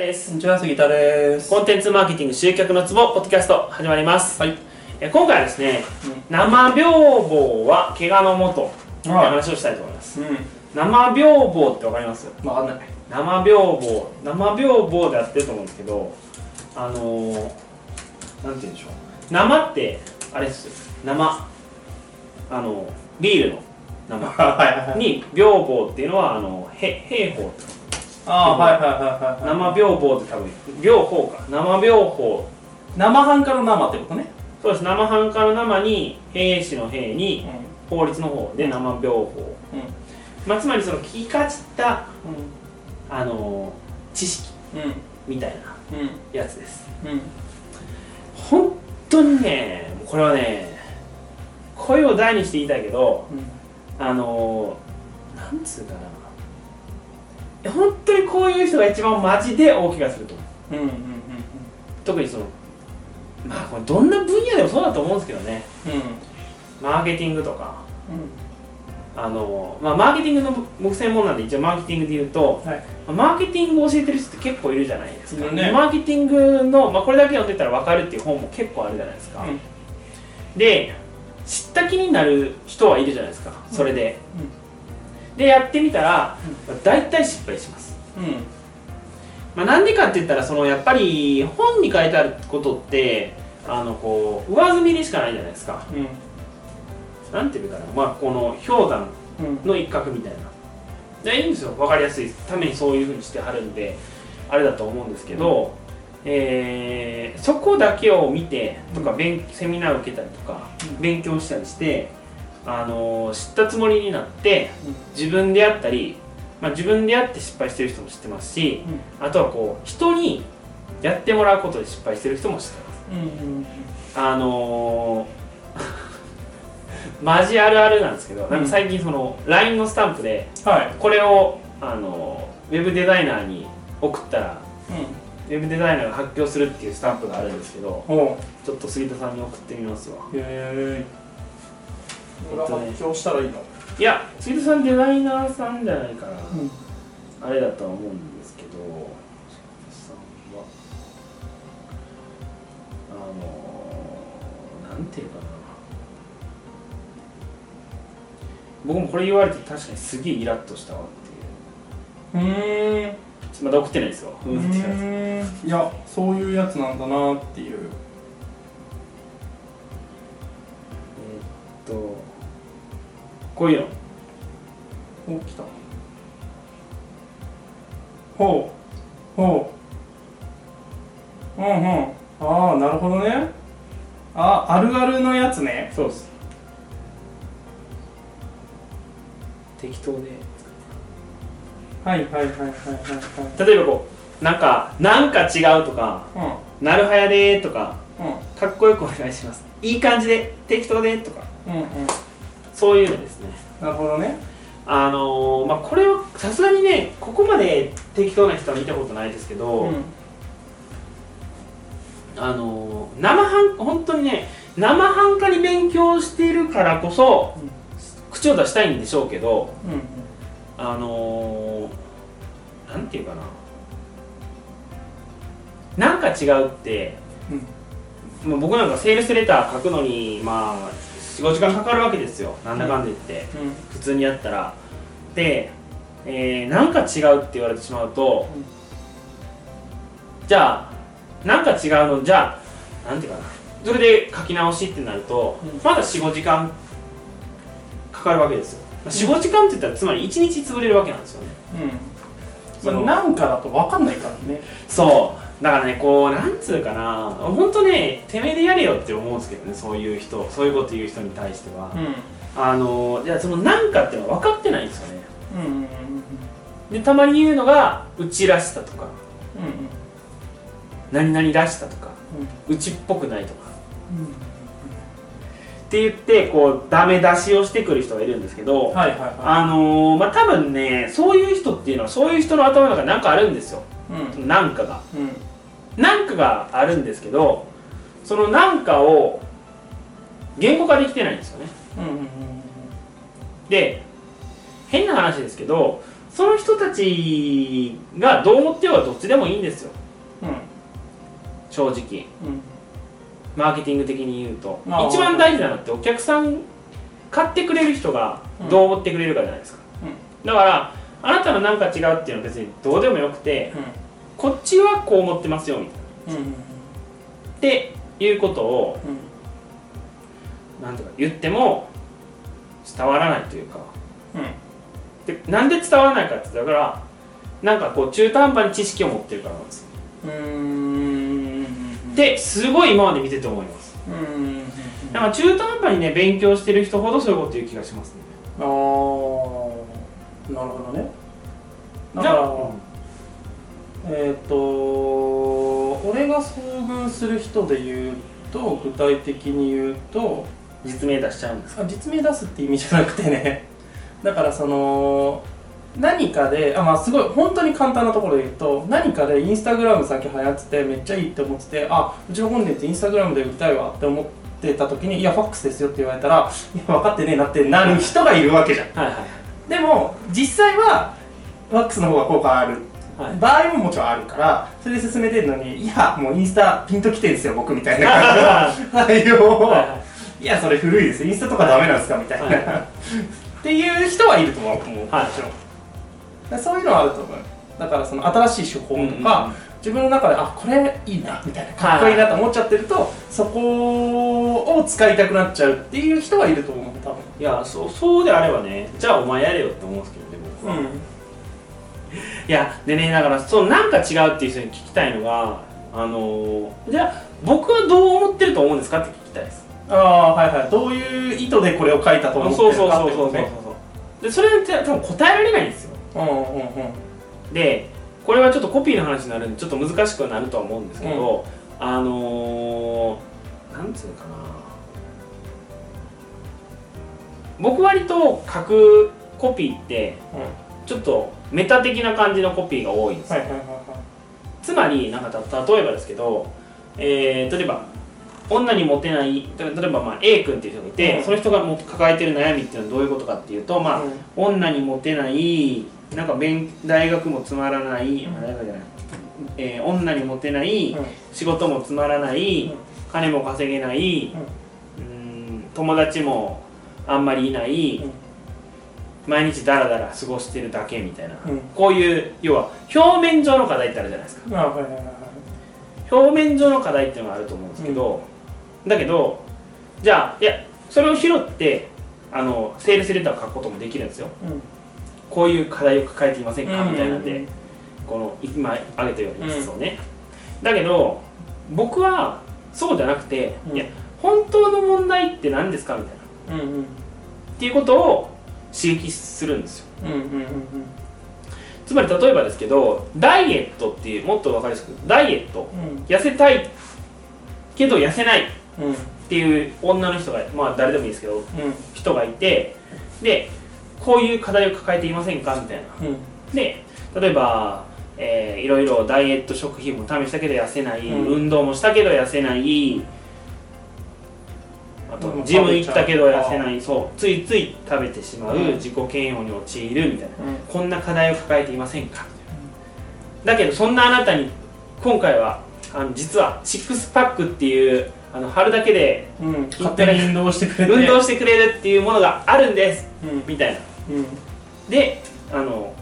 です。こんにちは杉田です。コンテンツマーケティング集客のツボポッドキャスト始まります、はい。え今回はですね、生病房は怪我のもとってはい。話をしたいと思います、うん。生病房ってわかります？分かんない。生病房。生病房でやってると思うんですけどあのー、なんて言うんでしょう。生ってあれですよ。生。あのビールの生。はいはいはい。に病房っていうのはあのへ兵法ああはいはいはいはい生病房って多分病法か。生病法生半可の生ってことね。そうです。生半可の生に兵士の兵うにん。法律の方で生病法、まあ、つまりその聞きかじったあの知識うん。みたいなうん。やつです。うん。本当にねこれはね声を大にして言いたいけどあのなんつうかな本当にこういう人が一番マジで大怪我すると思う。うんうんうん特にそのまあこれどんな分野でもそうだと思うんですけどね。うん。マーケティングとか。うん。あの、まあ、マーケティングの僕専門なんで一応マーケティングで言うとはい。マーケティングを教えてる人って結構いるじゃないですか、ね。マーケティングの、まあ、これだけ読んでたら分かるっていう本も結構あるじゃないですか、うん。で知った気になる人はいるじゃないですか。それで、でやってみたら、まあ、大体失敗します、うん。まあ、なんでかって言ったらそのやっぱり本に書いてあることってあのこう上積みでしかないじゃないですか。うん。なんていうかな、まあ、この氷山うん。の一角みたいな。でいいんですよ。分かりやすい。ためにそういうふうにしてはるんであれだと思うんですけど、えーそこだけを見てとか勉セミナーを受けたりとかうん。勉強したりして、あのー知ったつもりになって自分でやったり、まあ、自分でやって失敗してる人も知ってますしあとはこう人にやってもらうことで失敗してる人も知ってます。うんうんあのー マジあるあるなんですけど、なんか最近その LINE のスタンプではい。これをあのウェブデザイナーに送ったらうん。ウェブデザイナーが発狂するっていうスタンプがあるんですけどほちょっと杉田さんに送ってみますわうへええっとね発表したらいいの？いや杉田さんデザイナーさんじゃないから、うん。あれだとは思うんですけど。さんはあのなんていうかな。僕もこれ言われて確かにすげえイラッとしたわっていう。うー。んまだ送ってないですよ。ううん。ってやつーんいやそういうやつなんだなっていう。えーっとこういうのお来た。ほう。ほう。うんうん。ああなるほどね。ああるあるのやつね。そうです。適当で。はいはいはいはいはい例えばこうなんかなんか違うとかはいなるはやでーとかうん。うんかっこよくお願いします。いい感じで適当でとか。うんうんそういうのですね。なるほどね。あのー、まあこれはさすがにねここまで適当な人は見たことないですけど、うん。あのー生半本当にね生半可に勉強しているからこそ、うん。口を出したいんでしょうけどうんあのー、なんていうかな。なんか違うって、まあ、僕なんかセールスレター書くのにまあ45時間かかるわけですよ。なんだかんだ言って、うん普通にやったら。で、えー、なんか違うって言われてしまうと、うん。じゃあなんか違うのじゃあなんていうかな。それで書き直しってなると、うん。まだ45時間かかるわけですよ。45時間って言ったらつまり1日潰れるわけなんですよね。うん。そのなんかだと分かんないからね。そうだからねこうなんつうかな本当ねてめえでやれよって思うんですけどねそういう人そういうこと言う人に対しては、うん。あのじゃあそのなんかっていうのは分かってないんですよね。うんうんうんでたまに言うのがうちらしさとか。うん何々らしさとか。うん。うちっぽくないとか。うんって言ってこうダメ出しをしてくる人がいるんですけど、はいはいはあのーまあ多分ねそういう人っていうのはそういう人の頭の中に何かあるんですよ。いうん。なんかが。うんなんかがあるんですけどそのなんかを言語化できてないんですよね。うんうんで変な話ですけどその人たちがどう思ってようがどっちでもいいんですよ。うん。正直。うん。マーケティング的に言うと。一番大事なのってお客さん買ってくれる人がどう思ってくれるかじゃないですか、だからあなたのなんか違うっていうのは別にどうでもよくてこっちはこう思ってますよみたいな。うんうんっていうことをうんなんとか言っても伝わらないというか。うんでなんで伝わらないかってだからなんかこう中途半端に知識を持ってるからなんですうーん。ですごい今まで見てて思います。うん。だから中途半端にね勉強してる人ほどそういうこと言う気がしますね。ああなるほどね。だからえっ、と俺が遭遇する人で言うと具体的に言うと実名出しちゃうんですか？あ実名出すって意味じゃなくてね。だからその何かであまあすごい本当に簡単なところで言うと何かでインスタグラム先流行っててめっちゃいいって思っててあうちの本人ってインスタグラムで売りたいわって思ってた時にいやファックスですよって言われたらいや分かってねえなってなる人がいるわけじゃん。はいはいでも実際はワックスの方が効果あるはい場合ももちろんあるからそれで進めてるのにいやもうインスタピンときてんすよ僕みたいな感じの 対応を、はいやそれ古いです。インスタとかダメなんですか？みたいな、はい。っていう人はいると思うも。ちろん、そういうのはあると思う。だからその新しい手法とか、自分の中であこれいいなみたいなかっこいいなと思っちゃってると、そこを使いたくなっちゃうっていう人はいると思う多分。いやそうそうであればねじゃあお前やれよって思うんですけどね僕は、いやでねだからそのなんか違うっていう人に聞きたいのがあのーじゃあ僕はどう思ってると思うんですかって聞きたいです。ああはいはい。どういう意図でこれを書いたと思ってるかってそうそうそうそうことねでそれって多分答えられないんですよ。うんうんうん。でこれはちょっとコピーの話になるんでちょっと難しくはなるとは思うんですけど、あのー、なんつうのかな。僕割と書くコピーってちょっとメタ的な感じのコピーが多いんですつまりなんかた例えばですけど、えー例えば女にモテない例えばまあ A 君っていう人がいて、うん。その人がも抱えてる悩みっていうのはどういうことかっていうと、まあうん。女にモテないなんか勉大学もつまらない、うん。あ大学じゃない、えー女にモテない、うん。仕事もつまらない、うん。金も稼げない、うーん友達もあんまりいない、うん毎日ダラダラ過ごしてるだけみたいな、うん。こういう要は表面上の課題ってあるじゃないですか。あはいはい表面上の課題っていうのがあると思うんですけど、だけどじゃあいやそれを拾ってあのセールスレターを書くこともできるんですよ。うん。こういう課題を抱えていませんか、うん。みたいなんでこの今挙げたようにそうね、だけど僕はそうじゃなくて、うん。いや本当の問題って何ですか？みたいな。うんうん。っていうことを刺激するんですよ。うんうんうんつまり例えばですけどダイエットっていうもっと分かりやすくダイエット。うん。痩せたいけど痩せない。うん。っていう女の人がまあ誰でもいいですけどうん。人がいてでこういう課題を抱えていませんか？みたいな。うん。で例えば、えーいろいろダイエット食品も試したけど痩せない、うん。運動もしたけど痩せないジム行ったけど痩せない。そう。ついつい食べてしまう、うん。自己嫌悪に陥るみたいな。うん。こんな課題を抱えていませんか？だけどそんなあなたに今回はあの実はシックスパックっていうあの貼るだけでうん。勝手に運動してくれて運動してくれるっていうものがあるんです。うん。みたいな。うん。であの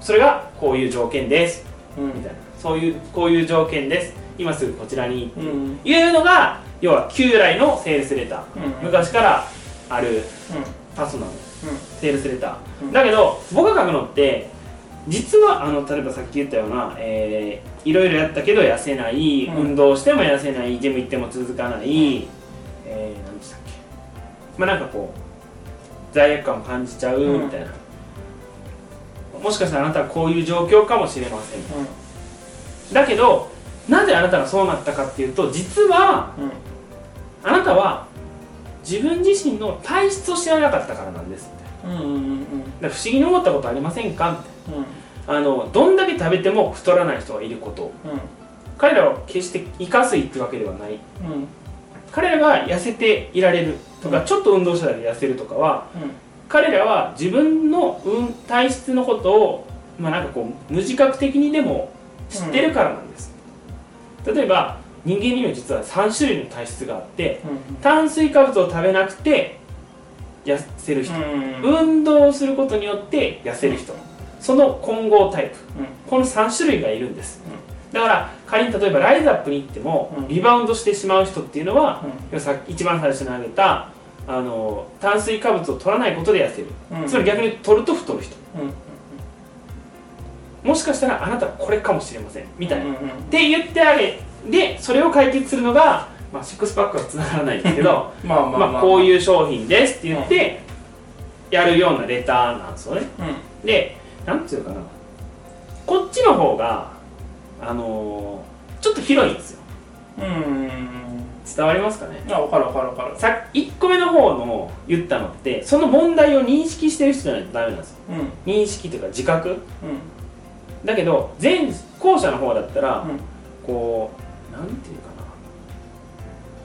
それがこういう条件です。うん。みたいな。そういうこういう条件です。今すぐこちらにうん。いうのが要は旧来のセールスレター。うん。昔からあるうパスなのん。セールスレタうん。ーだけど僕が書くのって実はあの例えばさっき言ったような、えーいろいろやったけど痩せない、うん。運動しても痩せないジム行っても続かない、えー、何でしたっけ。まあなんかこう罪悪感を感じちゃううん。みたいな、もしかしたらあなたはこういう状況かもしれません。だけどなぜあなたがそうなったかっていうと実はうんあなたは自分自身の体質を知らなかったからなんですって。うんうんうん不思議に思ったことありませんかうん。あのどんだけ食べても太らない人がいること。彼らは決して生かすいってわけではない。うん。彼らが痩せていられるとか、うん。ちょっと運動したら痩せるとかは彼らは自分の、うん、体質のことを、まあ、なんかこう無自覚的にでも知ってるからなんです、例えば人間には実は3種類の体質があって炭水化物を食べなくて痩せる人、運動をすることによって痩せる人。その混合タイプ。この3種類がいるんです、だから仮に例えばライズアップに行ってもうん。リバウンドしてしまう人っていうのは、さ一番最初に挙げたあの炭水化物を取らないことで痩せる、つまり逆に取ると太る人。もしかしたらあなたはこれかもしれません。みたいな、って言ってあげでそれを解決するのが、まあ、シックスパックはつながらないんですけど まあまあまあ、こうういう商品ですって言ってやるようなレターなんですよね。でなんていうかな。こっちの方があのーちょっと広いんですよ。うん。伝わりますかね？あ分かる分かる分かる。さ1個目の方の言ったのってその問題を認識してる人じゃないとダメなんですよ。うん。認識というか自覚。うん。だけど前後者の方だったら、うん。こうなんていうかな。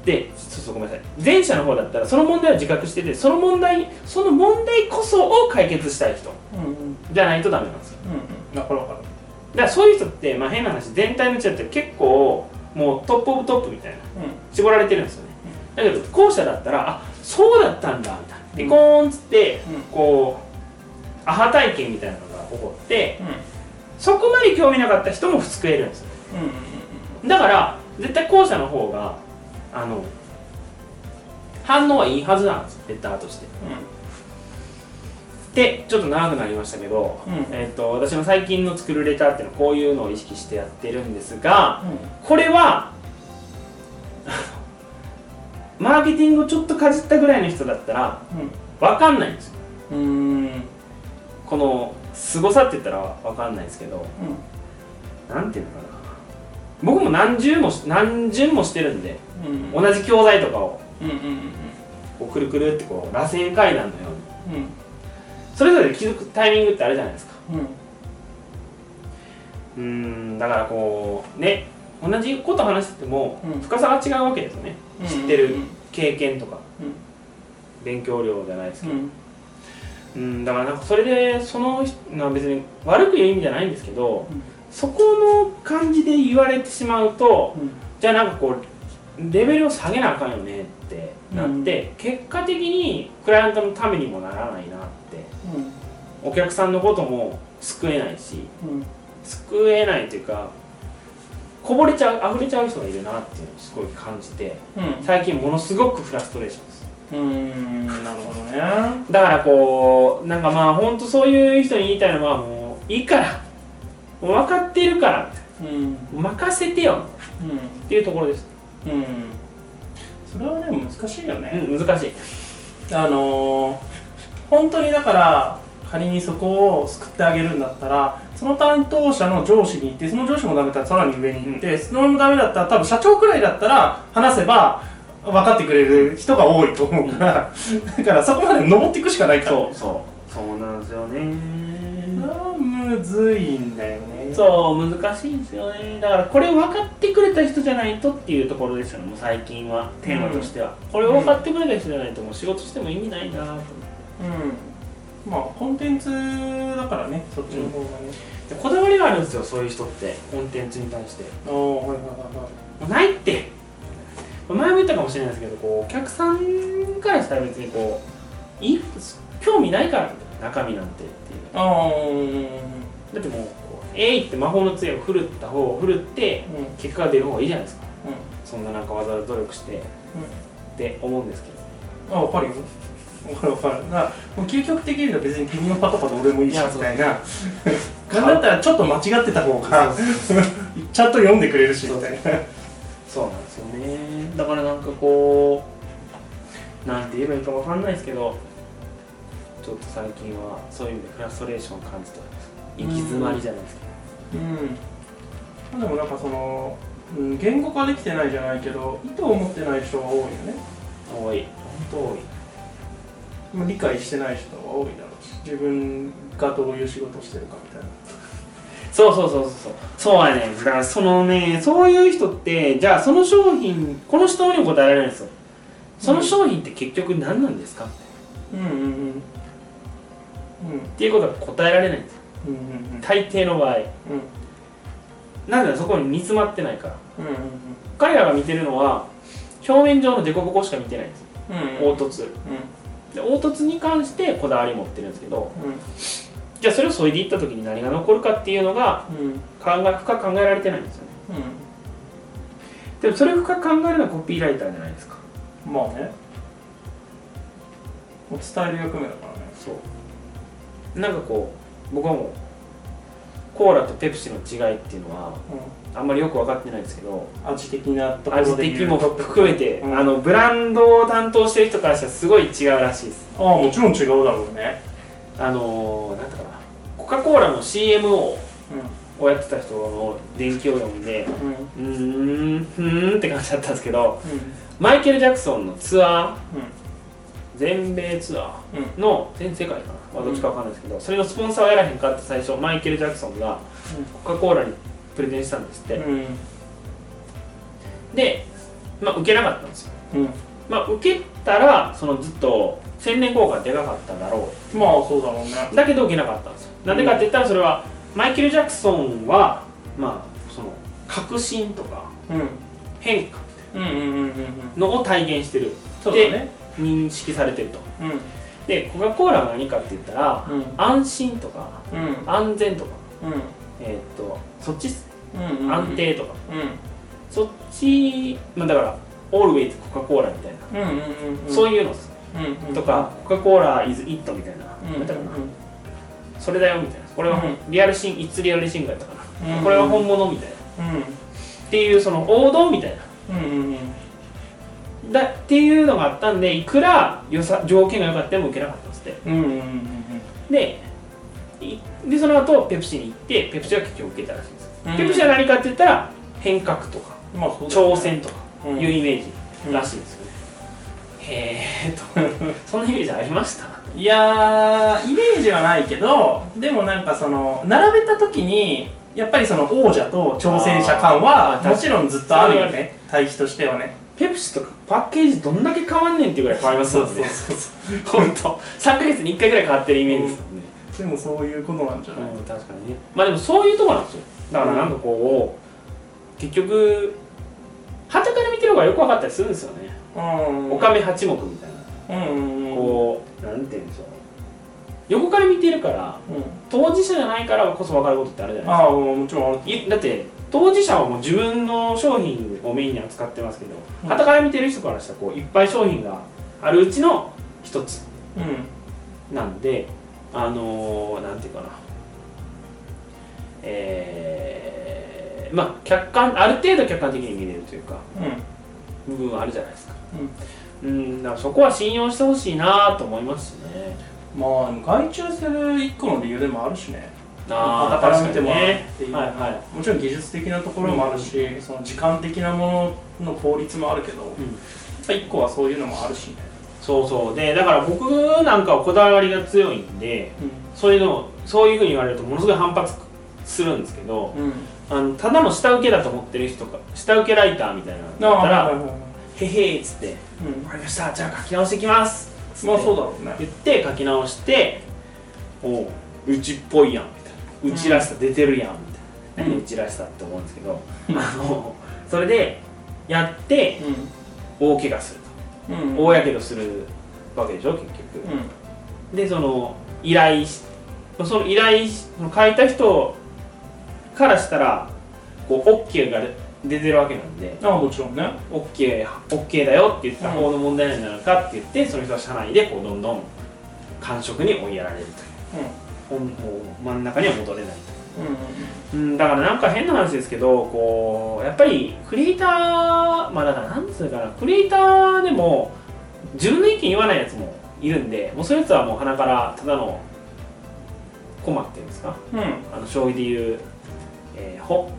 でそうそうごめんなさい。前者の方だったらその問題を自覚しててその問題その問題こそを解決したい人うんうんじゃないとダメなんですよ。うん分かる分かる。だからそういう人って、まあ、変な話全体のうちだって結構もうトップオブトップみたいな絞られてるんですよね。だけど後者だったらあそうだったんだみたいな。でコーンっつってうん。こうアハ体験みたいなのが起こってうん。そこまで興味なかった人も救えるんですよ。うん。だから絶対後者の方があの反応はいいはずなんですレターとして。でちょっと長くなりましたけど、うん。えー、と私の最近の作るレターっていうのはこういうのを意識してやってるんですがうん。これは マーケティングをちょっとかじったぐらいの人だったら分かんないんですよ。うんうん。この凄さって言ったら分かんないですけどなんていうのかな僕も何十もし何巡もしてるんでうん。同じ教材とかをうんうんうんこうくるくるってこう螺旋階段のように。うん。それぞれ気づくタイミングってあるじゃないですか。うん。だからこうね同じこと話しててもうん。深さが違うわけですよね、うん知ってる経験とか、うん。勉強量じゃないですけど、うん。うん、だからなんかそれでその人まあ別に悪く言う意味じゃないんですけど、うんそこの感じで言われてしまうとじゃあなんかこうレベルを下げなあかんよねってなって、結果的にクライアントのためにもならないなってお客さんのことも救えないしうん。救えないというかこぼれちゃう溢れちゃう人がいるなっていうのをすごい感じてうん。最近ものすごくフラストレーションです。うんなるほどね。だからこうなんかまあ本当そういう人に言いたいのはもういいから分かってるから。うん。任せてよ。うん。っていうところです、うん。それはね難しいよね、うん、難しい。あのー本当にだから仮にそこを救ってあげるんだったらその担当者の上司に行ってその上司もダメだったらさらに上に行って、そのダメだったら多分社長くらいだったら話せば分かってくれる人が多いと思うから、だからそこまで登っていくしかないから。そうそう。そうなんですよね。むずいんだよねそう難しいんですよね。だからこれを分かってくれた人じゃないとっていうところですよねもう最近はテーマとしては、これを分かってくれた人じゃないともう仕事しても意味ないなと思って。うん。まあコンテンツだからねそっちの方がね、でこだわりがあるんですよそういう人って。コンテンツに対して。ああはいはいはいはい。ないって。前も言ったかもしれないですけどこうお客さんからしたら別にこういい興味ないから中身なんてっていう。ああうん。だってもうえいって魔法の杖を振るった方を振るって結果が出る方がいいじゃないですか。そんななんかわざわざ努力してって思うんですけど。あ分かるよ。分かる分かる。だからもう究極的には別に君のパトパト俺もいいしいやみたいな。なんだったらちょっと間違ってた方がちゃんと読んでくれるしみたいな。そうなんですよね。だからなんかこうなんて言えばいいかわかんないですけどちょっと最近はそういう意味でフラストレーションを感じております行き詰まりじゃないですか。うん。でもなんかその、うん、言語化できてないじゃないけど意図を持ってない人が多いよね。多い。本当多い。まあ理解してない人が多いだろうし自分がどういう仕事をしてるかみたいな。そうそうそうそう。そうそうやねだからそのねそういう人ってじゃあその商品この質問にも答えられるんですよ。その商品って結局何なんですかって。うん。うんうんっていうことが答えられないんですよ。うんうんうん大抵の場合。うん。なぜならそこに煮詰まってないから。彼らが見てるのは表面上の凸凹しか見てないんです凹凸。で凹凸に関してこだわり持ってるんですけどうん。じゃあそれを削いでいった時に何が残るかっていうのがうん。考え深く考えられてないんですよね。でもそれを深く考えるのはコピーライターじゃないですか。うんまあね。伝える役目だからね。そう。なんかこう僕はもうコーラとペプシの違いっていうのはあんまりよく分かってないんですけどうん味的なところ味で的も含めて、うん。あのブランドを担当してる人からしたらすごい違うらしいです。ああもちろん違うだろうね。あのー、なんだかな。コカ・コーラの CM ををやってた人の伝記を読んでうん。うんって感じだったんですけどマイケル・ジャクソンのツアー全米ツアうん。ーの全世界かな、まあ、どっちかわかんないですけど、それのスポンサーをやらへんかって最初マイケル・ジャクソンがコカ・コーラにプレゼンしたんですって、うん。で、まあ、受けなかったんですよ。うん。まあ受けたらそのずっと宣伝効果がでかかっただろまあそうだろうね。うだけど受けなかったんですよ。なんでかって言ったらそれはマイケル・ジャクソンはまあその革新とかうん。変化うんうんうんうんうん。のを体現してる。そうだね認識されてると。うん。でコカ・コーラは何かって言ったらうん。安心とかうん。安全とかうん。えーっとそっちうんうん安定とか。うん。そっちまあだからオールウェイズコカ・コーラみたいな、うんうんうんうん。そういうのっす。うんうんとかコカ・コーラ is it みたいな、うんなんそれだよみたいな。これはうん。リアルシンいつリアルシングやったかな、うん。これは本物みたいな。うん。っていうその王道みたいな。うんうんうんだっていうのがあったんでいくらよさ条件が良かったも受けなかったんですって。うんうんうんでいでその後ペプシに行ってペプシは結局受けたらしいんです、うん。ペプシは何かって言ったら変革とかまあね。挑戦とかうん。いうイメージらしいんですよね、へえと。そんなイメージありました？いやーイメージはないけどでもなんかその並べた時にやっぱりその王者と挑戦者感はもちろんずっとあるよね。対比としてはねペプシとかパッケージどんだけ変わんねんっていうぐらい変わりますもんね。本当。3ヶ月に1回ぐらい変わってるイメージですもんね、でもそういうことなんじゃない、うん、確かにね。まあでもそういうとこなんですよ。だからなんかこう結局旗から見てる方がよく分かったりするんですよね。うん。おかめ八目みたいな。うんこうなんていうんでしょう。横から見てるからうん。当事者じゃないからこそ分かることってあるじゃないああもちろんある。ですかいだって当事者はもう自分の商品をメインに扱ってますけどうん。旗から見てる人からしたらこういっぱい商品があるうちの一つうん。なんであのー、なんていうかな。えー、まあ客観ある程度客観的に見れるというか部分はあるじゃないですか。うん。だからそこは信用してほしいなと思いますしね。うんまあ外注する一個の理由でもあるしねあー傍から見ても確かにねっていう、はいはい。もちろん技術的なところもあるし、その時間的なものの効率もあるけど、やっぱ一個はそういうのもあるしね、そうそう。でだから僕なんかはこだわりが強いんでそういうのそういうふうに言われるとものすごい反発するんですけどうん。あのただの下請けだと思ってる人か下請けライターみたいなのだったらはいはいはい「へへーっつって「うん分かりました。じゃあ書き直していきます」まあそうだろうね。言って書き直して「おううちっぽいやん」みたいな「うちらしさ出てるやん」みたいなうん。何うちらしさって思うんですけどあのそれでやって大怪我するうんうん。と大やけどするわけでしょ結局。うん。でその依頼しその依頼しその書いた人からしたらこう OK が出てるわけなんでああもちろんね。OK, OK だよって言った方の問題なんじゃないかって言ってその人は社内でこうどんどん感触に追いやられるというほんもう真ん中には戻れない。とうんだからなんか変な話ですけどこうやっぱりクリエイターまあだからなんつうかなクリエイターでも自分の意見言わないやつもいるんでもうそういうやつはもう鼻からただのコマっていうんですか？うん。うんあの将棋でいう、えー、ほ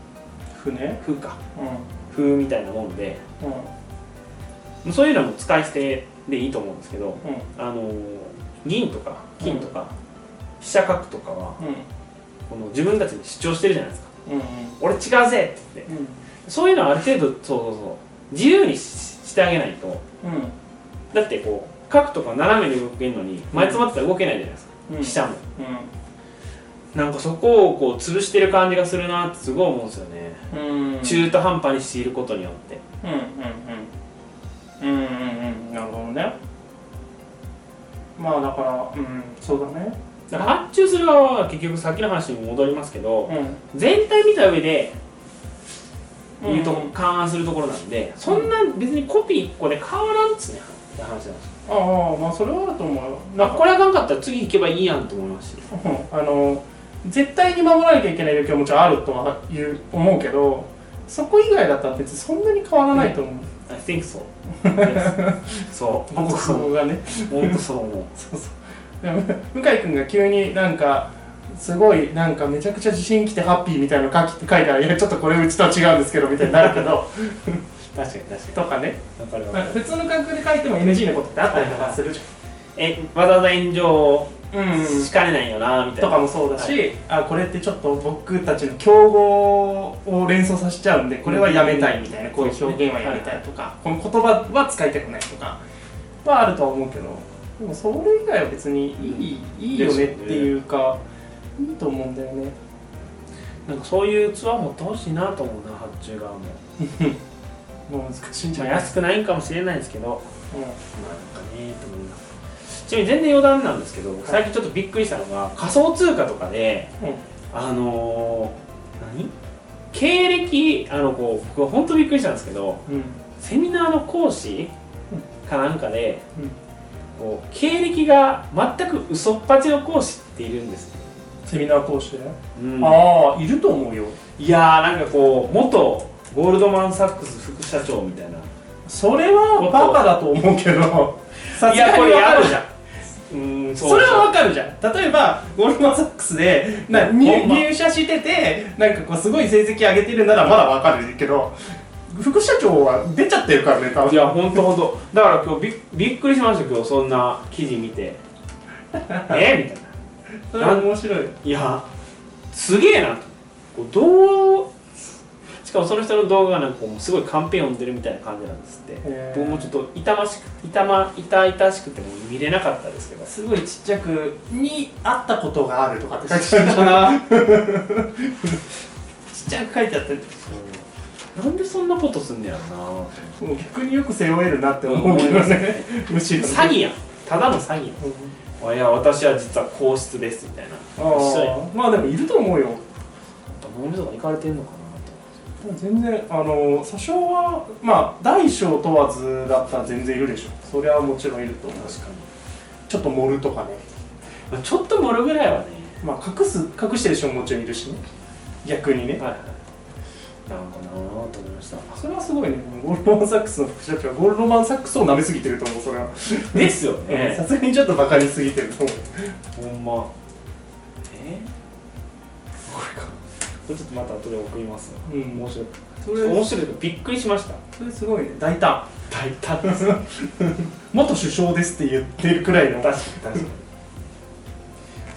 船？風か。う風みたいなもんでんうん。もうそういうのはもう使い捨てでいいと思うんですけどうん。あのー銀とか金とか、飛車角とかはこの自分たちで主張してるじゃないですか。うんうん。俺違うぜって言って。うん。そういうのはある程度そうそうそう。自由にししてあげないと。うん。だってこう角とか斜めに動けるのに前詰まってたら動けないじゃないですか。うん。記者も、うなんかそこをこう潰してる感じがするなってすごい思うんですよね、んうん。中途半端にしていることによって。うんうん。うんうんうんうん。なるほどね。まあだからうん。そうだねだから発注する側は結局さっきの話に戻りますけど、うん。全体見た上で言うとうん。勘案するところなんで、そんな別にコピー1個で変わらんっつねって話なんですよ。ああまあそれはあると思うよ。これあかんかったら次行けばいいやんと思いますしうん。あの絶対に守らなきゃいけない領域はもちろんあるとは思うけどそこ以外だったら別にそんなに変わらないと思う、I think so. そう。本当そそう。こがね。本当そう思う。そうそう向井君が急になんかすごいなんかめちゃくちゃ自信きてハッピーみたいなの書き書いたらいやちょっとこれうちとは違うんですけどみたいになるけど。確かに確とかに。わかるわまあ、かる普通の感覚で書いても NG なことってあったりとかするじえわざわざ炎上しかねないよなみたいな。とかもそうだし、はあこれってちょっと僕たちの競合を連想させちゃうんでこれはやめたいみたいな、こういう表現はやめたいとか、この言葉は使いたくないとかはあるとは思うけどでもそれ以外は別にいい,、いいよねっていうかいいと思うんだよね。なんかそういう器持ってほしいなと思うな発注側も。もう難しいんじゃまあない？安くないんかもしれないですけど。うまあなんかねと思います。ちなみに全然余談なんですけど、最近ちょっとびっくりしたのが仮想通貨とかでんうん。あのー、何？経歴あのこう僕は本当びっくりしたんですけどうん。セミナーの講師かなんかで、うんこう経歴が全く嘘っぱちの講師っているんです、セミナー講師で、うん。ああいると思うよ。いやーなんかこう元ゴールドマン・サックス副社長みたいな。それはバカだと思うけど。いやこれわかるじゃん。やるじゃんう。んそれはわかるじゃん。例えばゴールドマン・サックスでな入入社しててなんかこうすごい成績上げてるならまだわかるけど副社長は出ちゃってるからね多分。いや本当本当だから今日びっびっくりしました今日。そんな記事見て。え？みたいなそれは面白い。いやすげえな。とこうどうしかもその人の動画がなんかこうすごいカンペ読んでるみたいな感じなんですって。僕もちょっと痛ましく痛ま痛々しくても見れなかったですけど。すごいちっちゃくに会ったことがあるとかって 書いてあるかな？ちっちゃく書いてあってなんでそんなことすんねやろなもう逆によく背負えるなって思うけどね。むしろ。詐欺やん。ただの詐欺やん。いや私は実は皇室ですみたいな。まあでもいると思うよ。脳みそが行かれてんのか全然あの詐称はまあ大小問わずだったら全然いるでしょ。それはもちろんいると思う。な確かに、ちょっと盛るとかね。まあ、ちょっと盛るぐらいはね。まあ隠す隠してる人ももちろんいるしね。逆にね。はいはいなんかなぁと思いました。それはすごいね。ゴールドマン・サックスの副社長はゴールドマン・サックスを舐めすぎてると思うそれは。ですよね。さすがにちょっとバカにすぎてると思う。ほんま。え？これか。これちょっとまた後で送ります。わうん。面白い。それ面白いびっくりしました。それすごいね。大胆。大胆。で す元首相ですって言ってるくらいの。確かに確かに。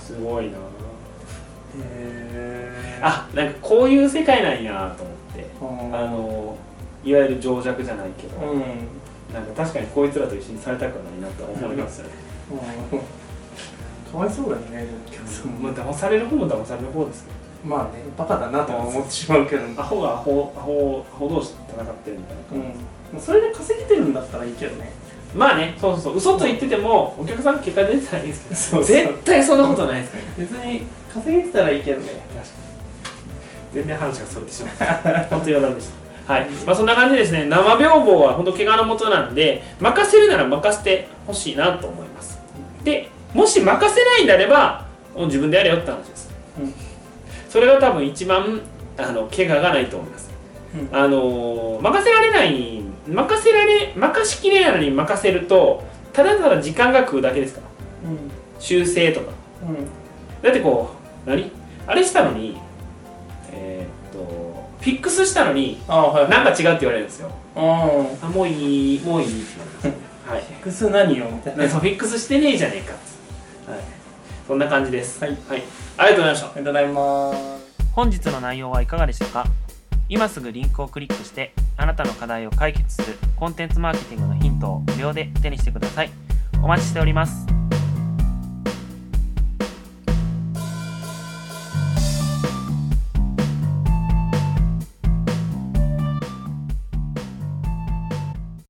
すごいなあなんかこういう世界なんやと思って。ああのいわゆる情弱じゃないけど、うん。なんか確かにこいつらと一緒にされたくはないなと思いますよね、うん。かわいそうだよねお客さん。もまあ騙される方も騙される方ですけどまあねバカだなとは思ってしまうけど、うん、アホがアホアホアホ同士で戦ってるみたいな感じ、もうそれで稼げてるんだったらいいけどね。まあねそうそうそう。嘘と言っててもお客さん結果出てないですけど。そうそう。絶対そんなことないですから。別に稼げてたらいいけどね。確かに全然話がそれてしまった本当に余談でしたはい。まあそんな感じでですね生病房は本当怪我のもとなんで任せるなら任せてほしいなと思います。でもし任せないんであれば自分でやれよって話です、うん。それが多分一番あの怪我がないと思います、うん。あのー任せられない任せられ任しきれないのに任せるとただただ時間が食うだけですから。うん。修正とか。うん。だってこう何？あれしたのにフィックスしたのにああはい。なんか違うって言われるんですよ。うんあもういいもういい。ってなるんですはい複数何よみたいな。ねそうフィックスしてねえじゃねえかっつはい。そんな感じです。はい。はい、ありがとうございました。ありがとうございます。本日の内容はいかがでしたか？今すぐリンクをクリックしてあなたの課題を解決するコンテンツマーケティングのヒントを無料で手にしてください。お待ちしております